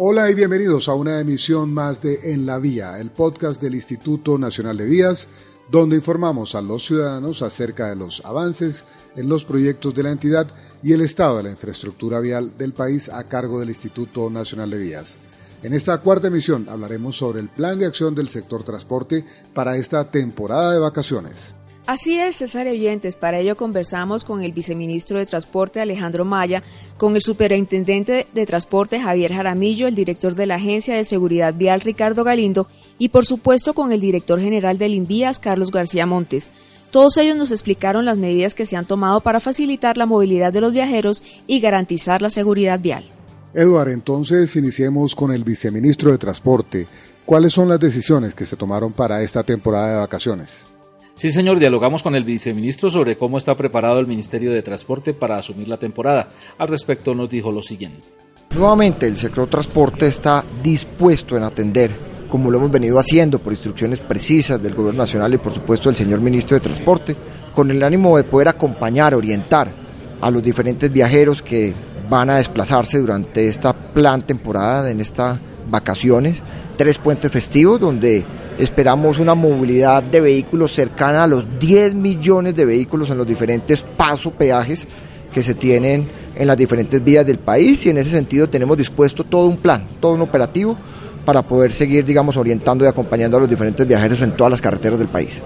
Hola y bienvenidos a una emisión más de En la Vía, el podcast del Instituto Nacional de Vías, donde informamos a los ciudadanos acerca de los avances en los proyectos de la entidad y el estado de la infraestructura vial del país a cargo del Instituto Nacional de Vías. En esta cuarta emisión hablaremos sobre el plan de acción del sector transporte para esta temporada de vacaciones. Así es, César Oyentes. Para ello conversamos con el viceministro de Transporte Alejandro Maya, con el superintendente de Transporte Javier Jaramillo, el director de la Agencia de Seguridad Vial Ricardo Galindo y por supuesto con el director general del Invías Carlos García Montes. Todos ellos nos explicaron las medidas que se han tomado para facilitar la movilidad de los viajeros y garantizar la seguridad vial. Eduard, entonces iniciemos con el viceministro de Transporte. ¿Cuáles son las decisiones que se tomaron para esta temporada de vacaciones? Sí, señor, dialogamos con el viceministro sobre cómo está preparado el Ministerio de Transporte para asumir la temporada. Al respecto nos dijo lo siguiente. Nuevamente, el sector transporte está dispuesto en atender, como lo hemos venido haciendo por instrucciones precisas del Gobierno Nacional y por supuesto del señor Ministro de Transporte, con el ánimo de poder acompañar, orientar a los diferentes viajeros que van a desplazarse durante esta plan temporada, en estas vacaciones, tres puentes festivos donde esperamos una movilidad de vehículos cercana a los 10 millones de vehículos en los diferentes pasos, peajes que se tienen en las diferentes vías del país y en ese sentido tenemos dispuesto todo un plan, todo un operativo para poder seguir, digamos, orientando y acompañando a los diferentes viajeros en todas las carreteras del país.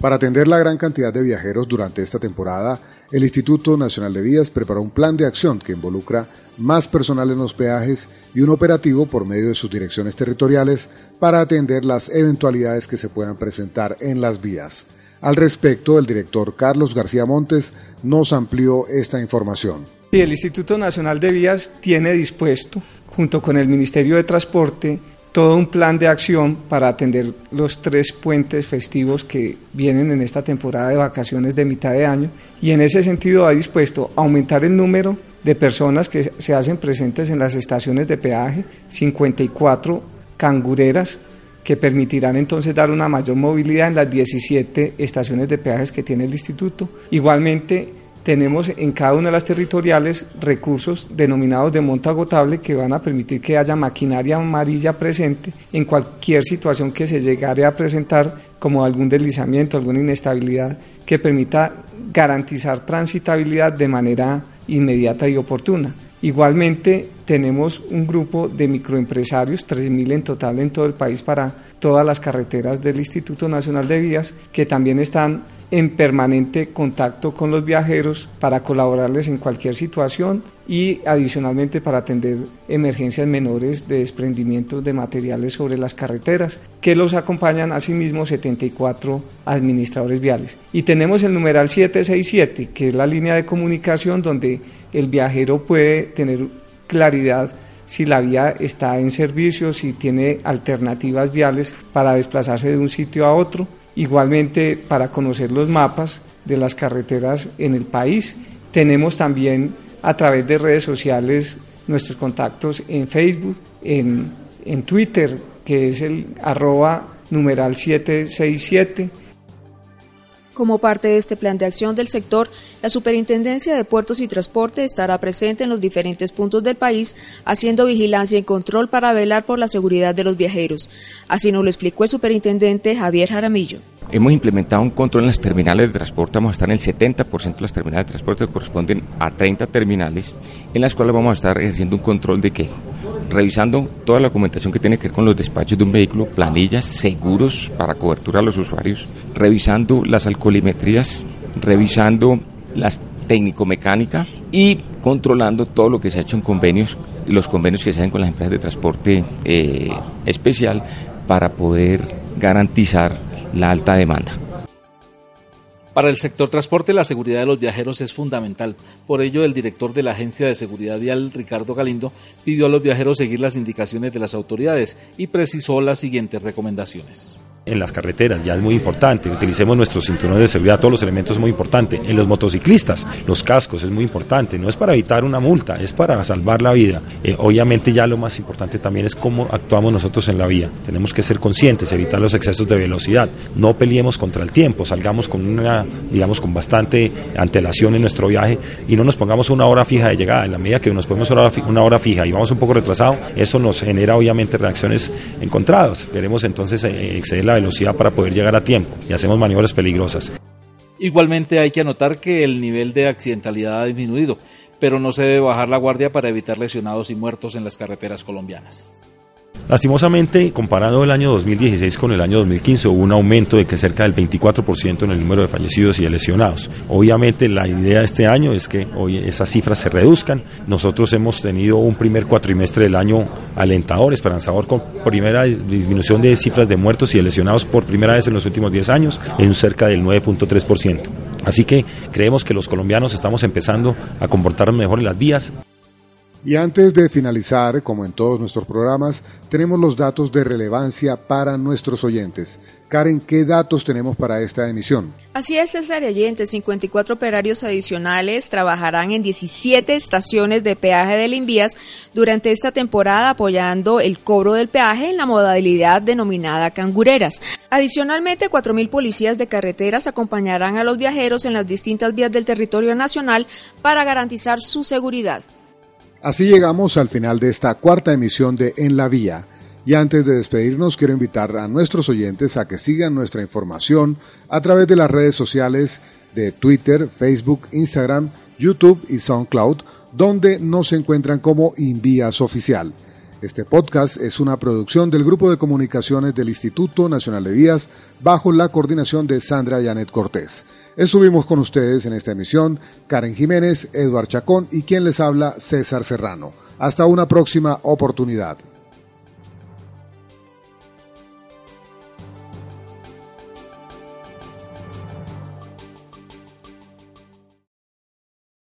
Para atender la gran cantidad de viajeros durante esta temporada, el Instituto Nacional de Vías preparó un plan de acción que involucra más personal en los peajes y un operativo por medio de sus direcciones territoriales para atender las eventualidades que se puedan presentar en las vías. Al respecto, el director Carlos García Montes nos amplió esta información. el Instituto Nacional de Vías tiene dispuesto, junto con el Ministerio de Transporte, todo un plan de acción para atender los tres puentes festivos que vienen en esta temporada de vacaciones de mitad de año y en ese sentido ha dispuesto aumentar el número de personas que se hacen presentes en las estaciones de peaje, 54 cangureras que permitirán entonces dar una mayor movilidad en las 17 estaciones de peajes que tiene el instituto. Igualmente, tenemos en cada una de las territoriales recursos denominados de monto agotable que van a permitir que haya maquinaria amarilla presente en cualquier situación que se llegare a presentar como algún deslizamiento, alguna inestabilidad que permita garantizar transitabilidad de manera inmediata y oportuna. Igualmente tenemos un grupo de microempresarios, 3.000 en total en todo el país para todas las carreteras del Instituto Nacional de Vías, que también están en permanente contacto con los viajeros para colaborarles en cualquier situación y adicionalmente para atender emergencias menores de desprendimiento de materiales sobre las carreteras, que los acompañan asimismo 74 administradores viales. Y tenemos el numeral 767, que es la línea de comunicación donde el viajero puede tener claridad si la vía está en servicio, si tiene alternativas viales para desplazarse de un sitio a otro Igualmente, para conocer los mapas de las carreteras en el país, tenemos también a través de redes sociales nuestros contactos en Facebook, en, en Twitter, que es el arroba numeral 767 como parte de este plan de acción del sector, la Superintendencia de Puertos y Transporte estará presente en los diferentes puntos del país, haciendo vigilancia y control para velar por la seguridad de los viajeros. Así nos lo explicó el superintendente Javier Jaramillo. Hemos implementado un control en las terminales de transporte, vamos a estar en el 70% de las terminales de transporte que corresponden a 30 terminales, en las cuales vamos a estar ejerciendo un control de que revisando toda la documentación que tiene que ver con los despachos de un vehículo, planillas, seguros para cobertura a los usuarios, revisando las alcoholimetrías, revisando las técnico-mecánica y controlando todo lo que se ha hecho en convenios, los convenios que se hacen con las empresas de transporte eh, especial para poder garantizar la alta demanda. Para el sector transporte, la seguridad de los viajeros es fundamental. Por ello, el director de la Agencia de Seguridad Vial, Ricardo Galindo, pidió a los viajeros seguir las indicaciones de las autoridades y precisó las siguientes recomendaciones. En las carreteras, ya es muy importante. Utilicemos nuestros cinturones de seguridad, todos los elementos es muy importante. En los motociclistas, los cascos es muy importante. No es para evitar una multa, es para salvar la vida. Eh, obviamente ya lo más importante también es cómo actuamos nosotros en la vía. Tenemos que ser conscientes, evitar los excesos de velocidad. No peleemos contra el tiempo, salgamos con una, digamos, con bastante antelación en nuestro viaje y no nos pongamos una hora fija de llegada. En la medida que nos ponemos una hora, una hora fija y vamos un poco retrasado, eso nos genera obviamente reacciones encontradas. Queremos entonces eh, exceder la velocidad para poder llegar a tiempo y hacemos maniobras peligrosas. Igualmente hay que anotar que el nivel de accidentalidad ha disminuido, pero no se debe bajar la guardia para evitar lesionados y muertos en las carreteras colombianas. Lastimosamente, comparado el año 2016 con el año 2015, hubo un aumento de que cerca del 24% en el número de fallecidos y de lesionados. Obviamente, la idea de este año es que hoy esas cifras se reduzcan. Nosotros hemos tenido un primer cuatrimestre del año alentador, esperanzador, con primera disminución de cifras de muertos y de lesionados por primera vez en los últimos 10 años, en cerca del 9.3%. Así que creemos que los colombianos estamos empezando a comportarnos mejor en las vías. Y antes de finalizar, como en todos nuestros programas, tenemos los datos de relevancia para nuestros oyentes. Karen, ¿qué datos tenemos para esta emisión? Así es, César oyentes, 54 operarios adicionales trabajarán en 17 estaciones de peaje del Invías durante esta temporada apoyando el cobro del peaje en la modalidad denominada cangureras. Adicionalmente, 4.000 policías de carreteras acompañarán a los viajeros en las distintas vías del territorio nacional para garantizar su seguridad. Así llegamos al final de esta cuarta emisión de En la Vía. Y antes de despedirnos, quiero invitar a nuestros oyentes a que sigan nuestra información a través de las redes sociales de Twitter, Facebook, Instagram, YouTube y SoundCloud, donde nos encuentran como Invías Oficial. Este podcast es una producción del Grupo de Comunicaciones del Instituto Nacional de Vías bajo la coordinación de Sandra Janet Cortés. Estuvimos con ustedes en esta emisión Karen Jiménez, Eduard Chacón y quien les habla César Serrano. Hasta una próxima oportunidad.